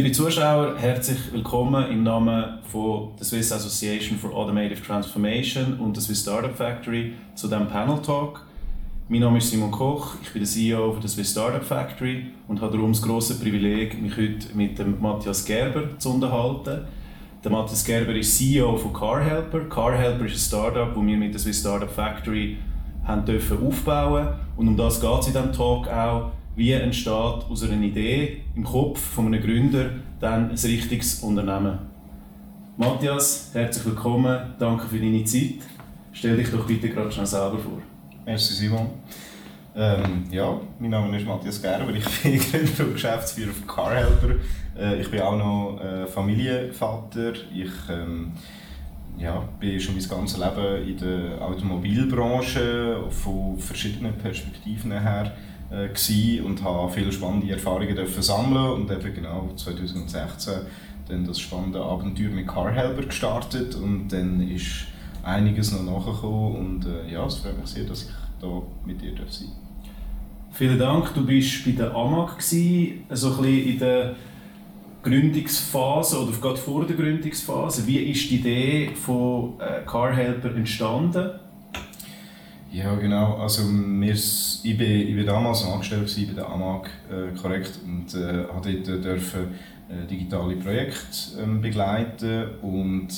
Liebe Zuschauer, herzlich willkommen im Namen von der Swiss Association for Automotive Transformation und der Swiss Startup Factory zu diesem Panel Talk. Mein Name ist Simon Koch, ich bin der CEO der Swiss Startup Factory und habe darum das grosse Privileg, mich heute mit dem Matthias Gerber zu unterhalten. Der Matthias Gerber ist CEO von CarHelper. CarHelper ist ein Startup, das wir mit der Swiss Startup Factory haben dürfen aufbauen und um das geht es in diesem Talk auch wie entsteht aus einer Idee im Kopf von einem Gründer dann ein richtiges Unternehmen. Matthias, herzlich willkommen, danke für deine Zeit. Stell dich doch bitte gerade schnell selber vor. Merci Simon. Ähm, ja, mein Name ist Matthias Gerber, ich bin Gründer und Geschäftsführer von CarHelper. Äh, ich bin auch noch äh, Familienvater. Ich ähm, ja, bin schon mein ganzes Leben in der Automobilbranche von verschiedenen Perspektiven her äh, und habe viele spannende Erfahrungen dürfen sammeln und eben genau 2016 dann das spannende Abenteuer mit CarHelper gestartet und dann ist einiges noch nachgekommen und äh, ja, es freut mich sehr, dass ich da mit dir sein Vielen Dank. Du bist bei der AMAG so bisschen in der Gründungsphase oder gerade vor der Gründungsphase. Wie ist die Idee von äh, CarHelper entstanden? Ja, genau. Also, ich, bin, ich bin damals angestellt bei der AMAG, äh, korrekt, und äh, habe dort dürfen, äh, digitale Projekte ähm, begleiten und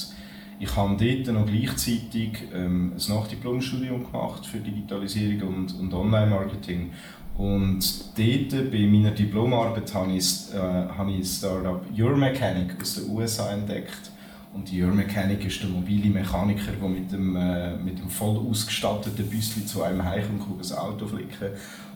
ich habe dort noch gleichzeitig ähm, ein Nachdiplomstudium gemacht für Digitalisierung und, und Online-Marketing. Und dort, bei meiner Diplomarbeit, habe ich, äh, habe ich Startup Your Mechanic aus den USA entdeckt und die Your Mechanic ist der mobile Mechaniker, der mit dem, äh, mit dem voll ausgestatteten Büsschen zu einem heimkommt und ein Auto flicken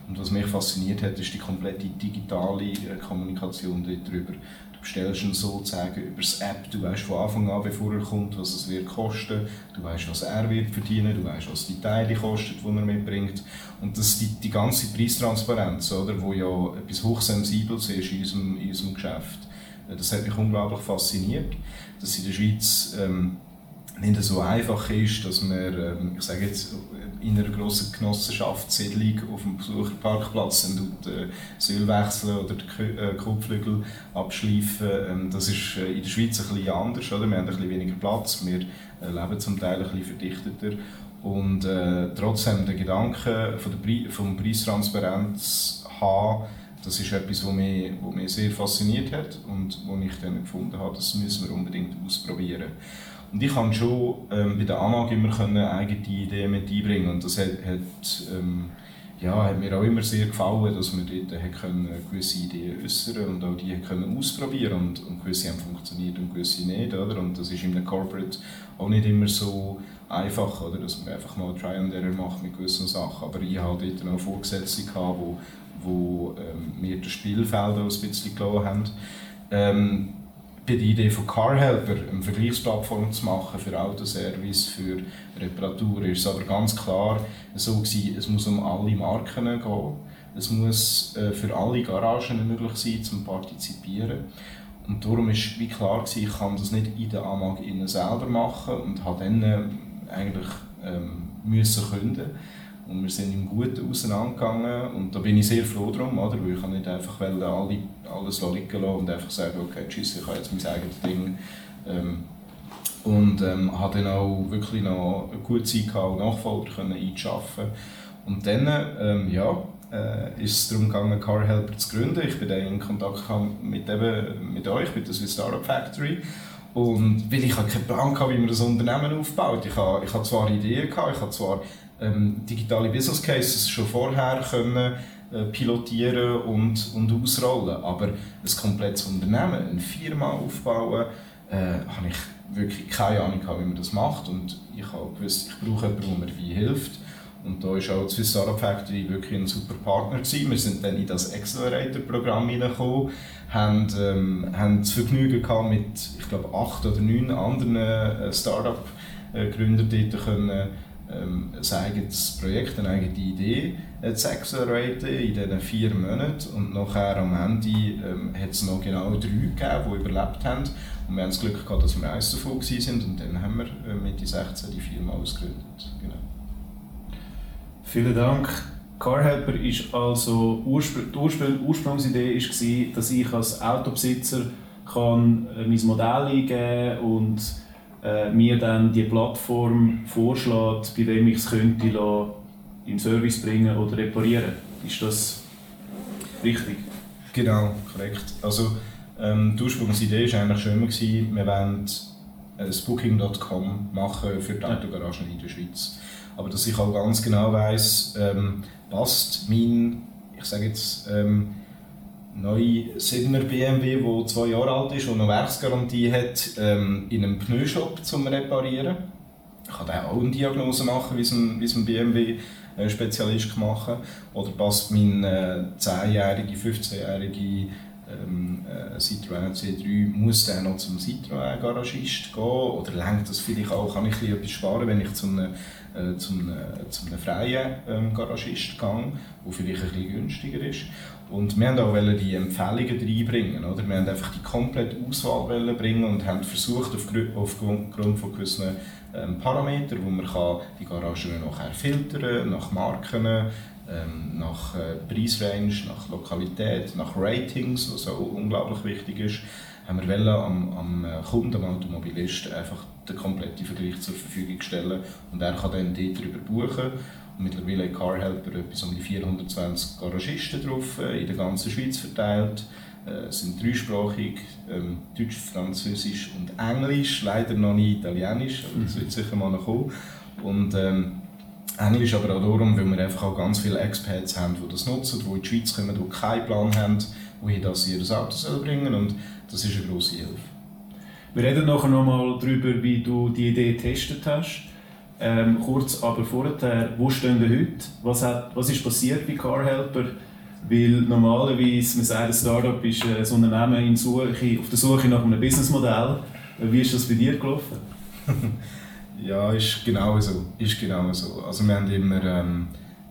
Und was mich fasziniert hat, ist die komplette digitale Kommunikation darüber. Du bestellst ihn sozusagen über das App, du weißt von Anfang an, bevor er kommt, was es wird kosten, du weißt, was er wird verdienen, du weißt, was die Teile kosten, die er mitbringt. Und das die, die ganze Preistransparenz, oder, wo ja etwas hochsensibles ist in unserem, in unserem Geschäft. Das hat mich unglaublich fasziniert, dass in der Schweiz ähm, nicht so einfach ist, dass man, ähm, ich sage jetzt, in einer grossen Genossenschaftssiedlung auf dem Besucherparkplatz und äh, Säule wechseln oder die äh, Kotflügel abschleifen. Ähm, das ist äh, in der Schweiz ein bisschen anders. Oder? Wir haben ein bisschen weniger Platz, wir äh, leben zum Teil ein bisschen verdichteter. Und äh, trotzdem der Gedanke von der Pre vom Preistransparenz haben, das ist etwas, was mich, was mich sehr fasziniert hat und wo ich dann gefunden habe, das müssen wir unbedingt ausprobieren. Und ich konnte schon ähm, bei der AMAG immer können eigene Ideen mit einbringen und das hat, hat, ähm, ja, hat mir auch immer sehr gefallen, dass wir dort hat können gewisse Ideen äußern und auch die können ausprobieren und, und gewisse haben funktioniert und gewisse nicht. Oder? Und das ist in einem Corporate auch nicht immer so einfach, oder? dass man einfach mal Try and Error macht mit gewissen Sachen. Aber ich hatte dort auch Vorgesetzte, wo wo ähm, das Spielfeld auch ein bisschen gelassen haben. Ähm, bei der Idee von CarHelper eine Vergleichsplattform zu machen für Autoservice, für Reparaturen, ist es aber ganz klar so gewesen, es muss um alle Marken gehen. Es muss äh, für alle Garagen möglich sein, zum partizipieren. Und darum ist wie klar gewesen, ich kann das nicht in der AMAG selber machen und habe dann äh, eigentlich ähm, müssen künden und wir sind im Guten auseinandergegangen und da bin ich sehr froh drum, oder? weil ich nicht einfach alle, alles liegen lassen und einfach sagen, okay, tschüss, ich habe jetzt mein eigenes Ding. Ähm, und ähm, habe dann auch wirklich noch eine gute Zeit gehabt, Nachfolger einzuschaffen. Und dann ähm, ja, äh, ist es darum gegangen, CarHelper zu gründen. Ich bin dann in Kontakt mit, eben, mit euch, mit der Swiss Startup Factory. Und weil ich hatte keinen Plan hatte, wie man das Unternehmen aufbaut. Ich hatte, ich hatte zwar Ideen, gehabt, ich hatte zwar ähm, digitale Business Cases schon vorher können äh, pilotieren und, und ausrollen. Aber ein komplettes Unternehmen, eine Firma aufbauen, äh, habe ich wirklich keine Ahnung, wie man das macht. Und ich habe gewusst, ich brauche jemanden, der mir wie hilft. Und da war auch die Swiss Startup Factory wirklich ein super Partner. Gewesen. Wir sind dann in das Accelerator-Programm hineingekommen, haben, ähm, haben das Vergnügen gehabt, mit, ich glaube, acht oder neun anderen äh, Startup-Gründern äh, dort können, ähm, ein eigenes Projekt, eine eigene Idee äh, zu acceleraten in diesen vier Monaten. Und nachher am Ende ähm, hat es noch genau drei gegeben, die überlebt haben. Und wir haben das Glück gehabt, dass wir eins davon waren. Und dann haben wir äh, Mitte 16 die Firma ausgegründet. Genau. Vielen Dank. CarHelper ist also, Urspr die Urspr Ursprungsidee war, dass ich als Autobesitzer kann äh, mein Modell eingeben und äh, mir dann die Plattform vorschlägt, bei dem ich es könnte in Service bringen oder reparieren. Ist das richtig? Genau, korrekt. Also ähm, die Ursprungsidee war eigentlich schon immer, gewesen, wir wollen ein Booking.com machen für die Autogaragen in der Schweiz. Aber dass ich auch ganz genau weiss, ähm, passt mein, ich sage jetzt, ähm, neue 7er BMW, der zwei Jahre alt ist und eine Werksgarantie hat, ähm, in einem Pneushop zum Reparieren. Ich kann auch eine Diagnose machen, wie es ein, wie es ein BMW-Spezialist gemacht Oder passt mein äh, 10-jährige, 15-jährige ähm, äh, Citroën C3, muss der noch zum Citroën-Garagist gehen? Oder lenkt das vielleicht auch, kann ich etwas sparen, wenn ich zum einem, äh, zum, äh, zum einem freien ähm, Garagist gehe, der vielleicht ein bisschen günstiger ist? Und wir wollten auch die Empfehlungen reinbringen. Oder? Wir wollten einfach die komplette Auswahl bringen und haben versucht, aufgrund von gewissen ähm, Parametern, wo man kann die Garagen nachher filtern nach Marken, ähm, nach äh, Preisrange, nach Lokalität, nach Ratings, was auch unglaublich wichtig ist, haben wir wollen, am, am äh, Kunden, am Automobilist, einfach den kompletten Vergleich zur Verfügung stellen und er kann dann dort darüber buchen. Mittlerweile CarHelper etwas um die 420 Garagisten drauf, äh, in der ganzen Schweiz verteilt. Äh, sind dreisprachig, ähm, Deutsch, Französisch und Englisch, leider noch nicht Italienisch, aber das wird sicher mal noch kommen. Und, ähm, Englisch aber auch darum, weil wir einfach auch ganz viele Experts haben, die das nutzen, die in die Schweiz kommen, die keinen Plan haben, wohin das ihr Auto soll bringen und das ist eine grosse Hilfe. Wir reden nachher nochmal darüber, wie du die Idee getestet hast. Ähm, kurz aber vorher, wo stehen wir heute? Was, hat, was ist passiert bei CarHelper? Weil normalerweise, man sagt, ein Startup ist ein Unternehmen in Suche, auf der Suche nach einem Businessmodell. Wie ist das bei dir gelaufen? Ja, ist genau so. Ist genau so. Also wir haben immer, ähm,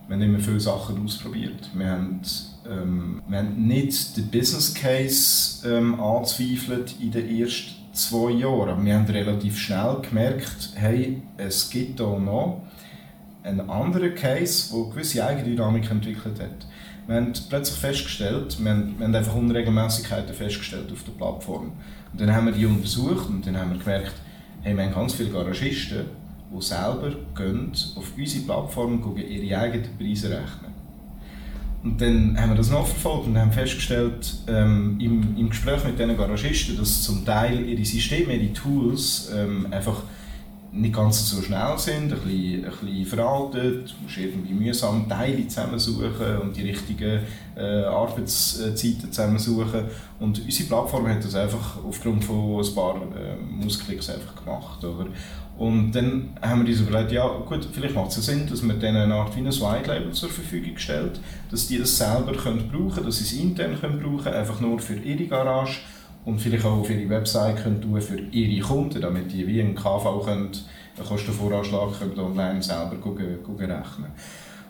wir haben immer viele Sachen ausprobiert. Wir haben, ähm, wir haben nicht den Business Case ähm, angezweifelt in den ersten zwei Jahren. Wir haben relativ schnell gemerkt, hey, es gibt hier noch einen anderen Case, der gewisse Eigendynamik entwickelt hat. Wir haben plötzlich festgestellt, wir haben, wir haben einfach Unregelmäßigkeiten festgestellt auf der Plattform. Und dann haben wir die untersucht und dann haben wir gemerkt, hey, wir haben ganz viele Garagisten, die selber gehen, auf unsere Plattform gucken, ihre eigenen Preise rechnen. Und dann haben wir das nachverfolgt und haben festgestellt, ähm, im, im Gespräch mit diesen Garagisten, dass zum Teil ihre Systeme, ihre Tools ähm, einfach nicht ganz so schnell sind, ein bisschen, ein bisschen veraltet, du musst irgendwie mühsam Teile zusammensuchen und die richtigen äh, Arbeitszeiten zusammensuchen. Und unsere Plattform hat das einfach aufgrund von ein paar äh, Musklicks einfach gemacht. Oder? Und dann haben wir uns überlegt, ja gut, vielleicht macht es Sinn, dass man denen eine Art wie ein White Label zur Verfügung stellt, dass die das selber können brauchen dass sie es intern können brauchen einfach nur für ihre Garage und vielleicht auch auf ihre Website können tun für ihre Kunden, damit die wie ein KV können, einen Kostenvoranschlag können online selber gucken, gucken rechnen.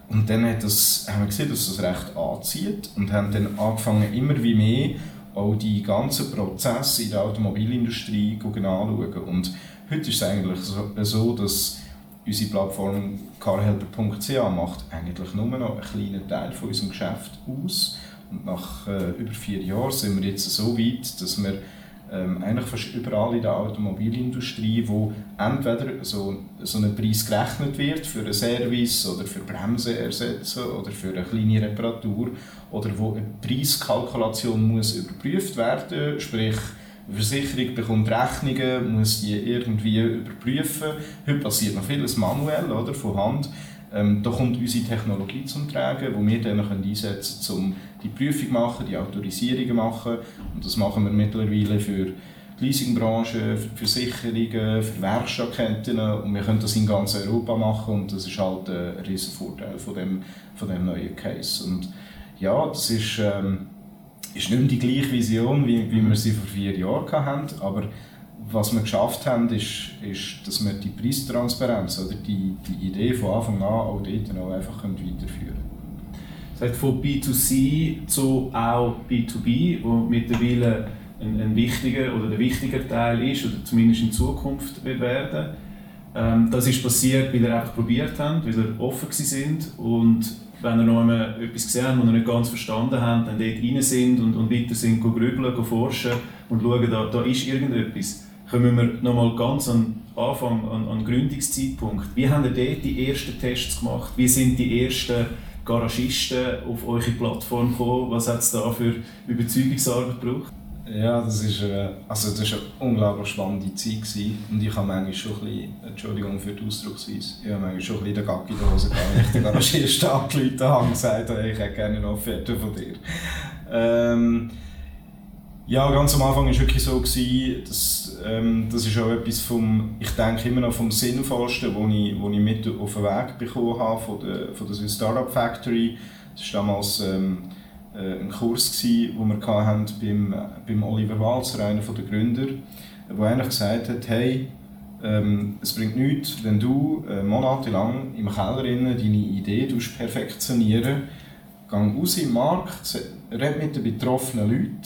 Und dann hat das, haben wir gesehen, dass das recht anzieht und haben dann angefangen, immer wie mehr auch die ganzen Prozesse in der Automobilindustrie anschauen. Und heute ist es eigentlich so, dass unsere Plattform carhelper.ch macht eigentlich nur noch einen kleinen Teil von unserem Geschäft aus. Und nach äh, über vier Jahren sind wir jetzt so weit, dass wir ähm, eigentlich fast überall in der Automobilindustrie, wo entweder so, so ein Preis gerechnet wird für einen Service oder für Bremsen ersetzen oder für eine kleine Reparatur oder wo eine Preiskalkulation muss überprüft werden, sprich die Versicherung bekommt Rechnungen, muss die irgendwie überprüfen. Heute passiert noch vieles manuell, oder, von Hand. Ähm, da kommt unsere Technologie zum Tragen, die wir dann einsetzen können, um die Prüfung machen, die Autorisierungen machen. Und das machen wir mittlerweile für die Leasingbranche, für die Versicherungen, für Werkstattketten und wir können das in ganz Europa machen und das ist halt ein riesen Vorteil von dem, von dem neuen Case. Und ja, das ist, ähm, ist nicht mehr die gleiche Vision, wie, wie wir sie vor vier Jahren hatten, aber was wir geschafft haben, ist, ist dass wir die Preistransparenz oder die, die Idee von Anfang an auch dort auch einfach weiterführen können. Das heißt, von B2C zu auch B2B, wo mittlerweile ein, ein wichtiger oder der wichtiger Teil ist oder zumindest in Zukunft wird werden. Ähm, das ist passiert, weil wir einfach probiert haben, weil wir offen sind und wenn ihr noch einmal etwas gesehen habt, was ihr nicht ganz verstanden habt, dann dort rein sind und, und weiter sind, grübeln, forschen und schauen, da, da ist irgendetwas. Kommen wir nochmal ganz an Anfang, an, an Gründungszeitpunkt. Wie haben ihr dort die ersten Tests gemacht? Wie sind die ersten Garagisten auf eure Plattform gekommen? Was hat es da für Überzeugungsarbeit gebraucht? Ja, das ist, äh, also war eine unglaublich spannende Zeit. Gewesen. Und ich habe manchmal schon ein bisschen, Entschuldigung für die Ausdrucksweise, ich habe manchmal schon ein bisschen den Gacki in der Hose gehabt, ich den Garagist angerufen habe und gesagt habe, ich hätte gerne eine Offerte von dir. Ähm, ja, ganz am Anfang war es wirklich so, gewesen, dass, ähm, das ist auch etwas vom, ich denke immer noch vom Sinnvollsten, wo ich, ich mit auf den Weg bekommen habe von der, von der Startup Factory. Das war damals ähm, äh, ein Kurs, gewesen, den wir hatten beim, beim Oliver Walzer, einer der Gründer, der eigentlich gesagt hat, hey, ähm, es bringt nichts, wenn du äh, monatelang im Keller deine Idee perfektionieren Geh raus im Markt, red mit den betroffenen Leuten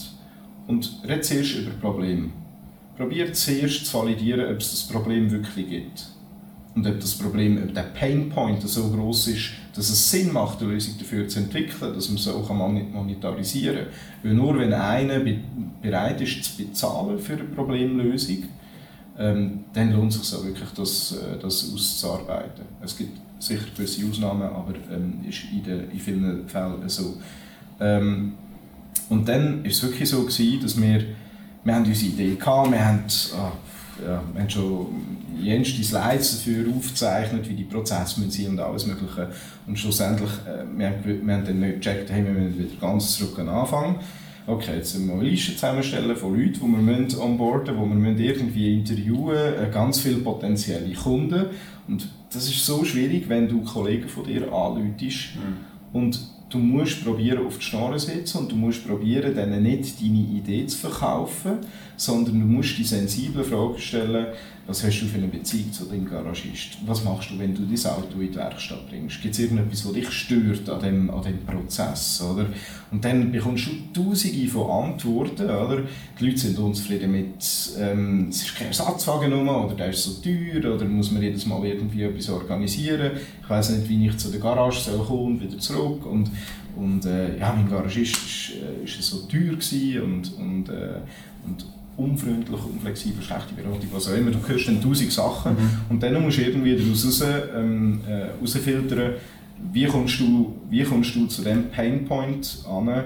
und red zuerst über Probleme. Probier zuerst zu validieren, ob es das Problem wirklich gibt. Und ob das Problem, ob der Painpoint so groß ist, dass es Sinn macht, eine Lösung dafür zu entwickeln, dass man so auch monetarisieren kann. Weil nur wenn einer bereit ist zu bezahlen für eine Problemlösung, ähm, dann lohnt es sich auch wirklich, das, äh, das auszuarbeiten. Es gibt sicher gewisse Ausnahmen, aber ähm, ist in, den, in vielen Fällen so. Ähm, und dann war es wirklich so, gewesen, dass wir, wir haben unsere Idee hatten, wir haben, oh, ja, wir haben schon jenste Slides dafür aufgezeichnet, wie die Prozesse sind und alles mögliche. Und schlussendlich, äh, wir, haben, wir haben dann nicht gecheckt, hey, wir müssen wieder ganz zurück anfangen. Okay, jetzt müssen wir eine Liste zusammenstellen von Leuten, die wir müssen onboarden müssen, die wir irgendwie interviewen müssen, äh, ganz viele potenzielle Kunden. Und das ist so schwierig, wenn du Kollegen von dir anläutest mhm. und du musst probieren auf die Schnarre setzen und du musst probieren, denen nicht deine Idee zu verkaufen, sondern du musst die sensiblen Fragen stellen, was hast du für eine Beziehung zu deinem Garagist? Was machst du, wenn du dein Auto in die Werkstatt bringst? Gibt es irgendetwas, was dich stört an dem, an dem Prozess? Oder? Und dann bekommst du tausende von Antworten. Oder? Die Leute sind unzufrieden mit, ähm, es ist kein Ersatzwagen oder der ist so teuer, oder muss man jedes Mal irgendwie etwas organisieren. Ich weiß nicht, wie ich zu der Garage soll kommen und wieder zurück. Und, und äh, ja, mein Garagist war ist so teuer und, und, äh, und unfreundlich, unflexibel, schlechte Beratung, was auch immer. Du hörst dann tausend Sachen mhm. und dann musst du irgendwie daraus raus, ähm, äh, rausfiltern, wie kommst, du, wie kommst du zu dem Painpoint an,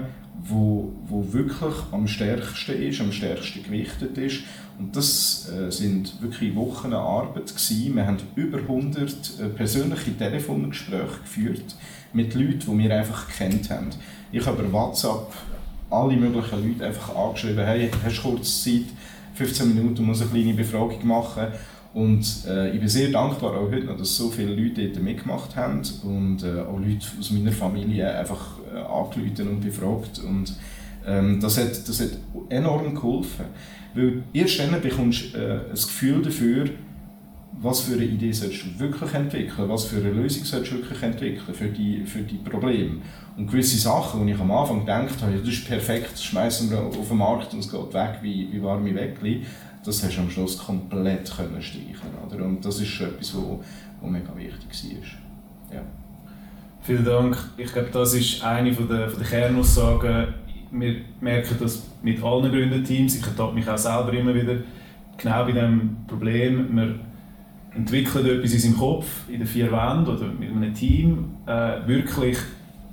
wo, wo wirklich am stärksten ist, am stärksten gewichtet ist. Und das äh, sind wirklich Wochen Arbeit gewesen. Wir haben über 100 äh, persönliche Telefongespräche geführt mit Leuten, die wir einfach gekannt haben. Ich habe über WhatsApp alle möglichen Leute einfach angeschrieben, hey, hast du kurz Zeit, 15 Minuten, muss eine kleine Befragung machen. Und äh, ich bin sehr dankbar auch heute noch, dass so viele Leute dort mitgemacht haben und äh, auch Leute aus meiner Familie einfach äh, angerufen und befragt. Und ähm, das, hat, das hat enorm geholfen. Weil erst dann bekommst du äh, ein Gefühl dafür, was für eine Idee sollst du wirklich entwickeln, was für eine Lösung sollst du wirklich entwickeln für die, für die Probleme. Und gewisse Sachen, die ich am Anfang gedacht habe, das ist perfekt, das schmeißen wir auf den Markt und es geht weg wie, wie warme Weckli, das hast du am Schluss komplett können streichen oder? Und das ist etwas, was mega wichtig war. Ja. Vielen Dank. Ich glaube, das ist eine von der, von der Kernaussagen. Wir merken das mit allen Gründerteams. Ich ertappe mich auch selber immer wieder genau bei diesem Problem. Wir entwickeln etwas in seinem Kopf, in den vier Wänden oder mit einem Team. Äh, wirklich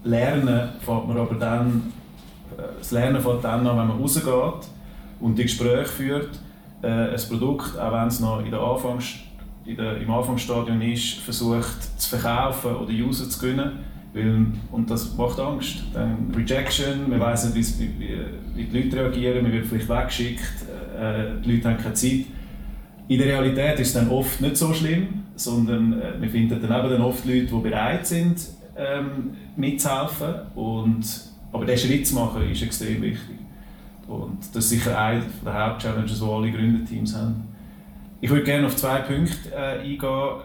lernen fängt man aber dann, äh, das Lernen fängt dann an, wenn man rausgeht und die Gespräche führt. Äh, ein Produkt, auch wenn es noch in der Anfangs, in der, im Anfangsstadium ist, versucht zu verkaufen oder User zu gewinnen. Weil, und das macht Angst. Dann Rejection, man weiß nicht, wie, wie, die Leute reagieren, man wird vielleicht weggeschickt, äh, die Leute haben keine Zeit. In der Realität ist es dann oft nicht so schlimm, sondern äh, wir finden dann eben dann oft Leute, die bereit sind, ähm, mitzuhelfen. Und, aber diesen Schritt zu machen, ist extrem wichtig. Und das ist sicher eine der Hauptchallenges, die alle Gründerteams haben. Ich würde gerne auf zwei Punkte äh, eingehen.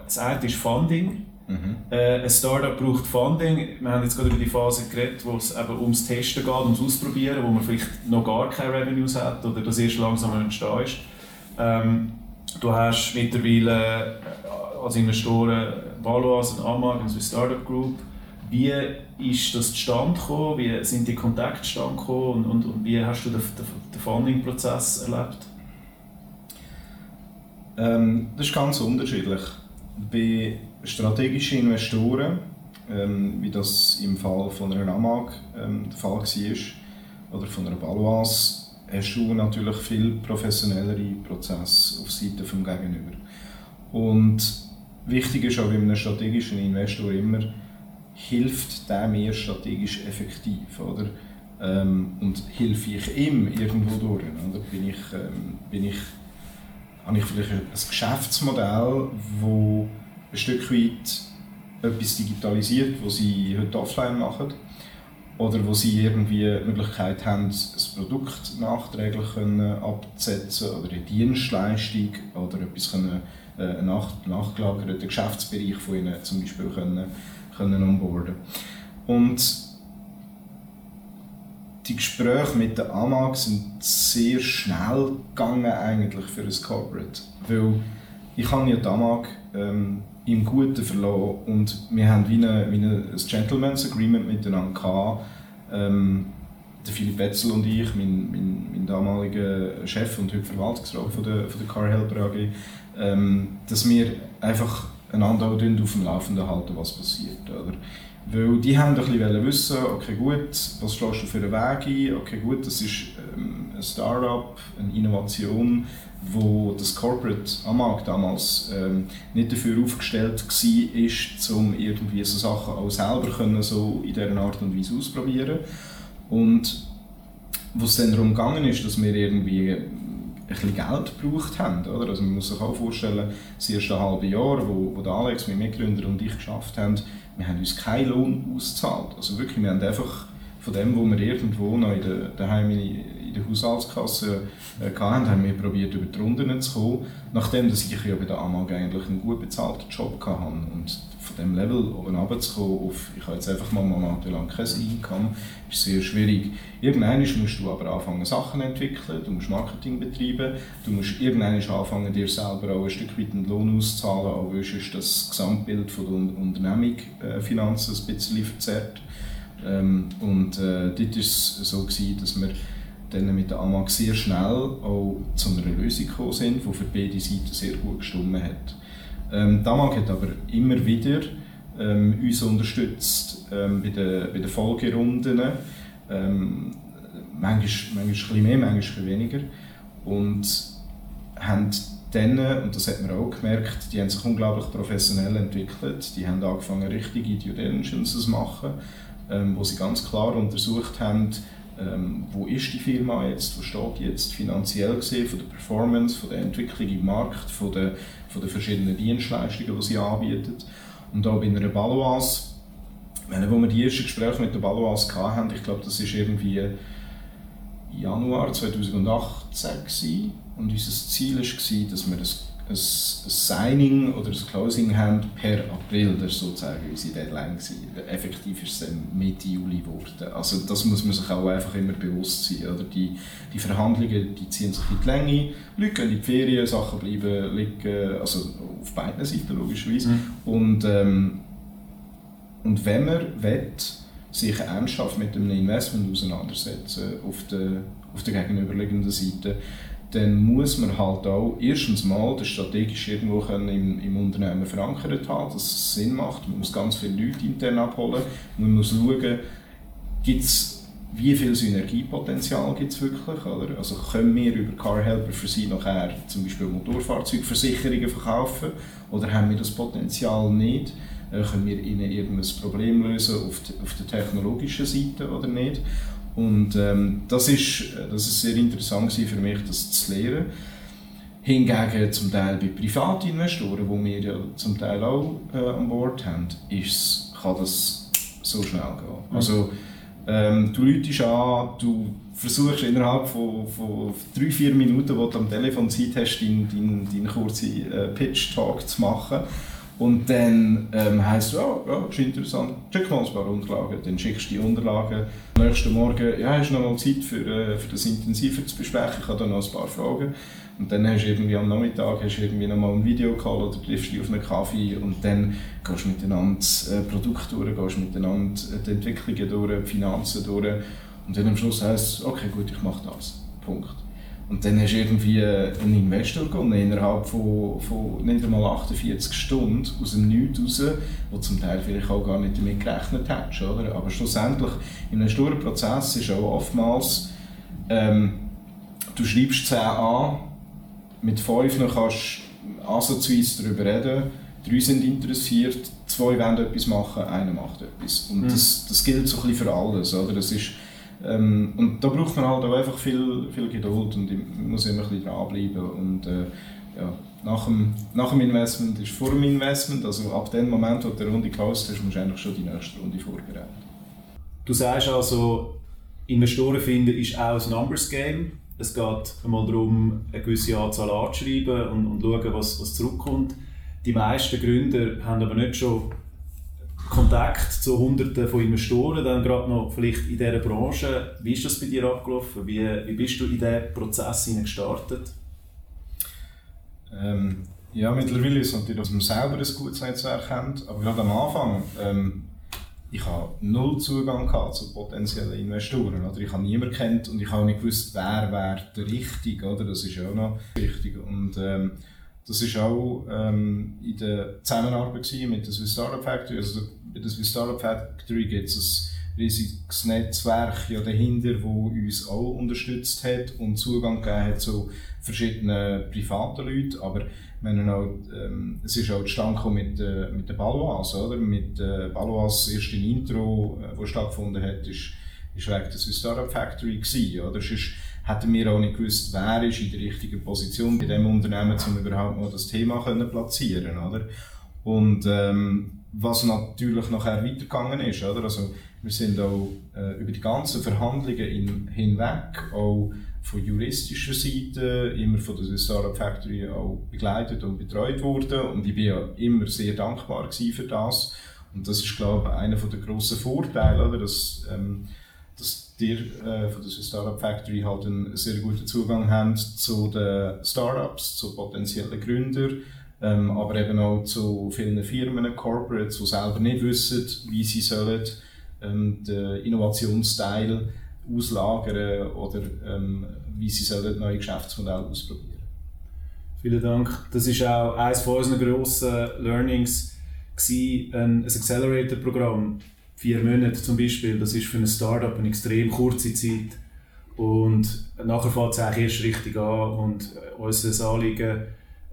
Das eine ist Funding. Mhm. Äh, ein Startup braucht Funding. Wir haben jetzt gerade über die Phase geredet, wo es eben ums Testen geht, ums Ausprobieren, wo man vielleicht noch gar keine Revenues hat oder das erst langsam entstehen ist. Ähm, du hast mittlerweile äh, als Investoren Valois und Amag, also Startup Group, Wie ist das zustande gekommen? Wie sind die Kontakte zustande gekommen? Und, und, und wie hast du den, den Funding-Prozess erlebt? Ähm, das ist ganz unterschiedlich. Bei strategischen Investoren, ähm, wie das im Fall von einer Amag ähm, der Fall war, oder von einer Baloise, hast du natürlich viel professionellere Prozesse auf Seite des Gegenüber. Und wichtig ist auch bei einem strategischen Investor immer, hilft der mir strategisch effektiv, oder? Ähm, und helfe ich ihm irgendwo durch, oder? Bin ich, ähm, bin ich, habe ich vielleicht ein Geschäftsmodell, wo ein Stück weit etwas digitalisiert, was sie heute offline machen, oder wo sie irgendwie die Möglichkeit haben, ein Produkt nachträglich können abzusetzen oder eine Dienstleistung oder etwas können, äh, einen nach, nachgelagerten Geschäftsbereich von ihnen zum Beispiel können, können onboarden. Und die Gespräche mit der AMAG sind sehr schnell gegangen eigentlich für ein Corporate, weil ich habe ja die AMAG ähm, im Guten verloren und wir haben wie, eine, wie ein Gentleman's Agreement miteinander gehabt. Ähm, der Philipp Wetzel und ich, mein, mein, mein damaliger Chef und heute Verwaltungsrat von der, von der Car Helper AG, ähm, dass wir einfach einander auch auf dem Laufenden halten, was passiert. Oder? Weil die haben ein bisschen wissen, okay gut, was schlägst du für einen Weg ein? Okay gut, das ist ähm, ein Start-up, eine Innovation, wo das Corporate am Markt damals ähm, nicht dafür aufgestellt war, um irgendwie so Sachen auch selber können, so in dieser Art und Weise auszuprobieren. Und wo es dann darum gegangen ist, dass wir irgendwie bisschen Geld gebraucht haben. Oder? Also man muss sich auch vorstellen, das erste halbe Jahr, wo, wo der Alex, mein Mitgründer und ich geschafft haben, wir haben uns keinen Lohn ausgezahlt. Also wirklich, wir haben einfach von dem, wo wir irgendwo noch in der, daheim in, in der Haushaltskasse äh, hatten, haben wir probiert, über die Runden zu kommen, nachdem dass ich ja bei der AMAG eigentlich einen gut bezahlten Job hatte. Und von dem Level oben runterzukommen auf, ich habe jetzt einfach mal monatelang kein Einkommen, ist sehr schwierig. Irgendwann musst du aber anfangen, Sachen zu entwickeln, du musst Marketing betreiben, du musst irgendwann anfangen, dir selber auch ein Stück weit einen Lohn auszuzahlen, auch ist das Gesamtbild von der Unternehmung äh, Finanzen ein bisschen verzerrt. Ähm, und äh, dort war es so, gewesen, dass wir dann mit der AMAG sehr schnell auch zu einer Lösung gekommen sind, die für beide Seiten sehr gut gestimmt hat. Ähm, Damag hat aber immer wieder ähm, uns unterstützt ähm, bei, den, bei den Folgerunden. Ähm, manchmal, manchmal ein bisschen mehr, manchmal ein weniger. Und haben dann, und das hat man auch gemerkt, die haben sich unglaublich professionell entwickelt. Die haben angefangen, richtige Due Diligence zu machen, ähm, wo sie ganz klar untersucht haben, ähm, wo ist die Firma jetzt, wo steht jetzt finanziell gesehen, von der Performance, von der Entwicklung im Markt, von den, von den verschiedenen Dienstleistungen, die sie anbieten. Und auch bei einer Baloise, wenn wir die ersten Gespräche mit der Baloise hatten, ich glaube, das war irgendwie Januar 2018 gewesen, und unser Ziel war, dass wir das ein, Signing oder ein Closing haben per April. Das war sozusagen unsere Deadline. Gewesen. Effektiv ist es dann Mitte Juli geworden. Also das muss man sich auch einfach immer bewusst sein. Oder die, die Verhandlungen die ziehen sich in die Länge. Leute gehen in die Ferien, Sachen bleiben liegen, also auf beiden Seiten logischerweise. Mhm. Und, ähm, und wenn man will, sich ernsthaft mit einem Investment auseinandersetzen auf der, auf der gegenüberliegenden Seite, dann muss man halt auch erstens mal das strategisch irgendwo im, im Unternehmen verankert haben, dass es Sinn macht. Man muss ganz viele Leute intern abholen. Man muss schauen, gibt's wie viel Synergiepotenzial gibt es wirklich? Oder? Also können wir über CarHelper für sie nachher zum Beispiel Motorfahrzeugversicherungen verkaufen oder haben wir das Potenzial nicht? Äh, können wir ihnen irgendein Problem lösen auf, die, auf der technologischen Seite oder nicht? Und ähm, das, ist, das ist sehr interessant für mich, das zu lernen. Hingegen zum Teil bei Privatinvestoren, die wir ja zum Teil auch äh, an Bord haben, ist, kann das so schnell gehen. Mhm. Also, ähm, du läutest an, du versuchst innerhalb von, von drei, vier Minuten, wo du am Telefon Zeit hast, deinen dein, dein kurzen äh, Pitch-Talk zu machen. Und dann ähm, heisst es, oh, ja, ist interessant, schick mal ein paar Unterlagen. Dann schickst du die Unterlagen. Am nächsten Morgen, ja, hast du noch mal Zeit für, äh, für das intensiver zu besprechen? Ich habe da noch ein paar Fragen. Und dann hast du irgendwie am Nachmittag hast du irgendwie noch mal ein Videocall oder triffst dich auf einen Kaffee und dann gehst du miteinander äh, Produkte durch, gehst miteinander die Entwicklungen durch, die Finanzen durch. Und dann am Schluss heisst es, okay, gut, ich mache das. Punkt. Und dann hast du irgendwie einen Investor gewonnen, innerhalb von, von nicht einmal 48 Stunden aus dem Nichts raus, wo zum Teil vielleicht auch gar nicht damit gerechnet hättest. Oder? Aber schlussendlich, in einem sturen Prozess ist auch oftmals, ähm, du schreibst 10 an, mit 5 noch kannst du ansatzweise darüber reden, drei sind interessiert, zwei wollen etwas machen, einer macht etwas. Und mhm. das, das gilt so ein bisschen für alles. Oder? Das ist, ähm, und da braucht man halt auch einfach viel, viel Geduld und man muss immer ein bisschen dranbleiben. Und, äh, ja, nach, dem, nach dem Investment ist vor dem Investment, also ab dem Moment, wo du die Runde closed hast, musst du eigentlich schon die nächste Runde vorbereiten. Du sagst also, Investoren finden ist auch ein Numbers Game. Es geht einmal darum, eine gewisse Anzahl anzuschreiben und, und schauen, was, was zurückkommt. Die meisten Gründer haben aber nicht schon Kontakt zu Hunderten von Investoren, dann gerade noch vielleicht in dieser Branche. Wie ist das bei dir abgelaufen? Wie, wie bist du in diesen Prozess gestartet? Ähm, ja, mittlerweile ist es natürlich, dass man selber ein gutes Netzwerk hat, aber gerade am Anfang, ähm, ich habe null Zugang gehabt zu potenziellen Investoren. Oder? Ich habe niemanden kennt und ich habe nicht gewusst, wer wäre der Richtige. Oder? Das ist ja auch noch wichtig. Und, ähm, das war auch ähm, in der Zusammenarbeit mit der Swiss Startup Factory. Also bei der Swiss Startup Factory gibt es ein riesiges Netzwerk ja dahinter, das uns auch unterstützt hat und Zugang gegeben hat zu verschiedenen privaten Leuten. Aber meine auch, ähm, es ist auch zustande mit, äh, mit den Balois, oder? Mit äh, Balois erste Intro, äh, das stattgefunden hat, ist, ist wegen der Swiss Startup Factory gewesen, oder? Sonst hätten wir auch nicht gewusst, wer ist in der richtigen Position bei dem Unternehmen, um überhaupt mal das Thema können platzieren, oder? Und ähm, was natürlich nachher weitergegangen ist, oder? Also, wir sind auch äh, über die ganzen Verhandlungen in, hinweg, auch von juristischer Seite, immer von der Startup Factory auch begleitet und betreut worden. Und ich bin ja immer sehr dankbar für das. Und das ist, glaube ich, einer der grossen Vorteile, oder? Dass, ähm, dass die äh, von der Startup Factory halt einen sehr guten Zugang haben zu den Startups, zu potenziellen Gründern, ähm, aber eben auch zu vielen Firmen, Corporates, die selber nicht wissen, wie sie sollen ähm, den Innovationsteil auslagern oder ähm, wie sie sollen neue Geschäftsmodelle ausprobieren. Vielen Dank. Das ist auch eines unserer grossen Learnings ein Accelerator-Programm vier Monate zum Beispiel, das ist für ein Startup eine extrem kurze Zeit. Und nachher fängt es eigentlich erst richtig an. Und äh, unser Anliegen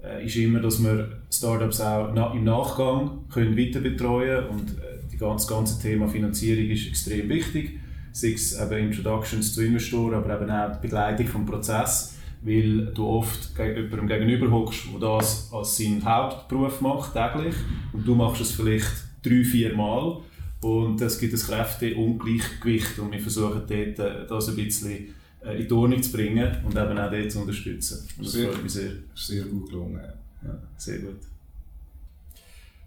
äh, ist immer, dass wir Startups auch im Nachgang können weiter betreuen können. Und äh, das ganze Thema Finanzierung ist extrem wichtig. Sei es eben Introductions zu Investoren, aber eben auch die Begleitung des Prozesses. Weil du oft jemandem gegenüber hockst, der das als seinen Hauptberuf macht, täglich. Und du machst es vielleicht drei, vier Mal und es gibt ein Kräfteungleichgewicht und wir versuchen dort, äh, das ein bisschen äh, in die Ordnung zu bringen und eben auch dort zu unterstützen. Und das sehr, freut mich sehr. Sehr gut gelungen. Ja, sehr gut.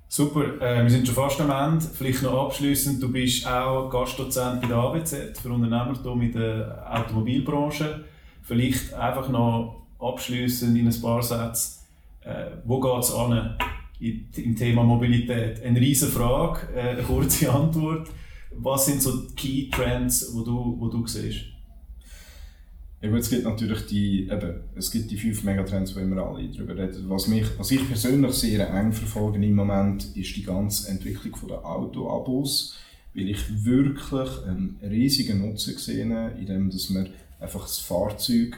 Super, äh, wir sind schon fast am Ende. Vielleicht noch abschließend, du bist auch Gastdozent bei der AWZ für Unternehmertum in der Automobilbranche. Vielleicht einfach noch abschließend in ein paar Sätzen, äh, wo geht es an im Thema Mobilität. Eine riesige Frage, äh, eine kurze Antwort. Was sind so die Key Trends, die du, wo du siehst? Ja, es gibt natürlich die, eben, es gibt die fünf Megatrends, wo wir alle darüber reden. Was, mich, was ich persönlich sehr eng verfolge im Moment, ist die ganze Entwicklung der Autoabos, weil ich wirklich einen riesigen Nutzen sehe, indem dass man einfach das Fahrzeug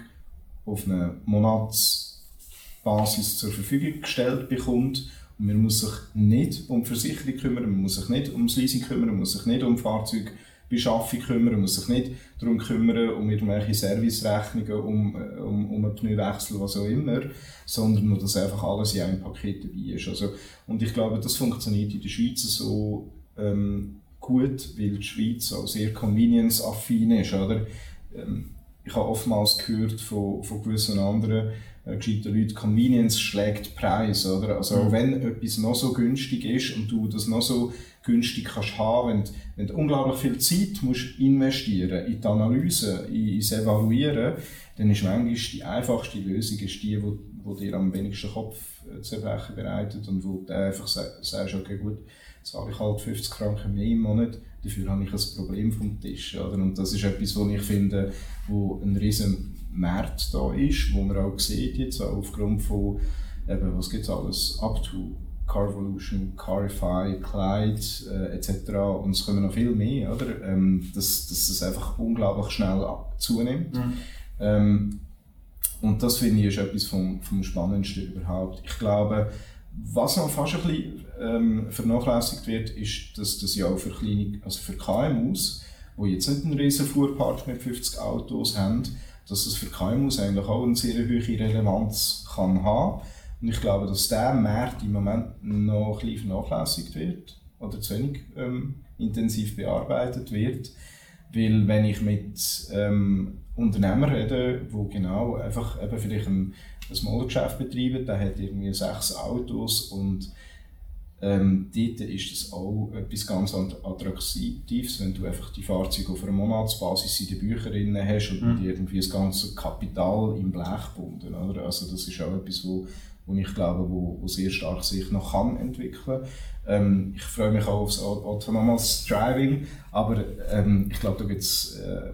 auf eine Monatsbasis zur Verfügung gestellt bekommt man muss sich nicht um Versicherung kümmern, man muss sich nicht um das Leasing kümmern, man muss sich nicht um Fahrzeugbeschaffung kümmern, man muss sich nicht darum kümmern, um irgendwelche Servicerechnungen, um, um, um einen Pneuwechsel, was auch immer, sondern nur, dass einfach alles in einem Paket dabei ist. Also, und ich glaube, das funktioniert in der Schweiz so ähm, gut, weil die Schweiz auch sehr convenience-affin ist. Oder? Ähm, ich habe oftmals gehört von, von gewissen anderen äh, gescheiten Leuten, Convenience schlägt Preis, oder? Also mhm. auch wenn etwas noch so günstig ist und du das noch so günstig kannst haben, wenn, wenn du unglaublich viel Zeit musst investieren in die Analyse, in, ins Evaluieren, dann ist manchmal die einfachste Lösung ist die, wo, wo dir am wenigsten Kopf äh, zerbrechen bereitet und wo du einfach sagst, okay gut, zahle ich halt 50 Franken mehr im Monat, dafür habe ich ein Problem vom Tisch. Oder? Und das ist etwas, was ich finde, wo ein riesen Markt da ist, wo man auch sieht jetzt aufgrund von, eben, was gibt es alles, up to Carvolution, Carify, Clyde äh, etc. Und es kommen noch viel mehr, oder? Ähm, dass, dass es einfach unglaublich schnell zunimmt. Mhm. Ähm, und das finde ich ist etwas vom, vom Spannendsten überhaupt. Ich glaube, was noch fast ein bisschen ähm, vernachlässigt wird, ist, dass das ja auch für, kleine, also für KMUs, die jetzt nicht einen riesen Fuhrpark mit 50 Autos haben, dass es für KMUs eigentlich auch eine sehr hohe Relevanz kann haben. Und ich glaube, dass der Markt im Moment noch ein vernachlässigt wird oder zu wenig ähm, intensiv bearbeitet wird. Weil wenn ich mit ähm, Unternehmern rede, die genau einfach eben vielleicht ein, ein Modegeschäft betreiben, der hat irgendwie sechs Autos und ähm, dort ist das auch etwas ganz Attraktives, wenn du einfach die Fahrzeuge auf einer Monatsbasis in den Büchern hast und mhm. irgendwie das ganze Kapital im Blech gebunden. Oder? Also das ist auch etwas, wo, wo ich glaube, wo, wo sehr stark sich noch kann entwickeln. Ähm, ich freue mich auch aufs autonomes Driving, aber ähm, ich glaube, da gibt es äh,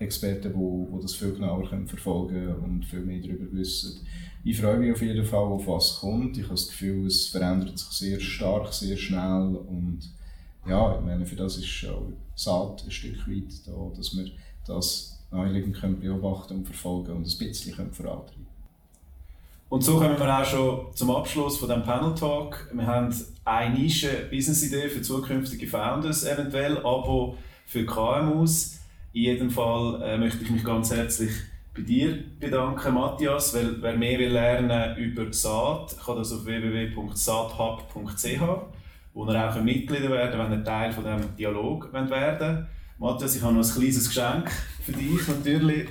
Experten, die, die das viel genauer können verfolgen und viel mehr darüber wissen. Ich freue mich auf jeden Fall, auf was kommt. Ich habe das Gefühl, es verändert sich sehr stark, sehr schnell und ja, ich meine, für das ist auch Saat ein Stück weit da, dass wir das naheliegend können beobachten und verfolgen und ein bisschen können vorantreiben und so kommen wir auch schon zum Abschluss von dem Panel Talk. Wir haben eine Nische Business-Idee für zukünftige Founders eventuell, aber für KMUs. In jedem Fall äh, möchte ich mich ganz herzlich bei dir bedanken, Matthias, weil wer mehr will lernen über Saat, kann das auf www.saathub.ch, wo ihr auch Mitglieder werden wenn ihr Teil von diesem Dialog werden wollt. Matthias, ich habe noch ein kleines Geschenk für dich natürlich.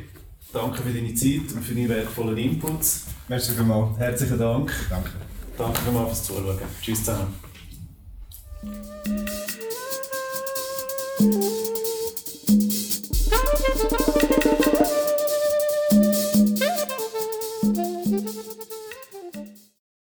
Danke für deine Zeit und für deine wertvollen Inputs. Merci vielmals. Herzlichen Dank. Danke. Danke vielmals fürs Zuschauen. Tschüss zusammen.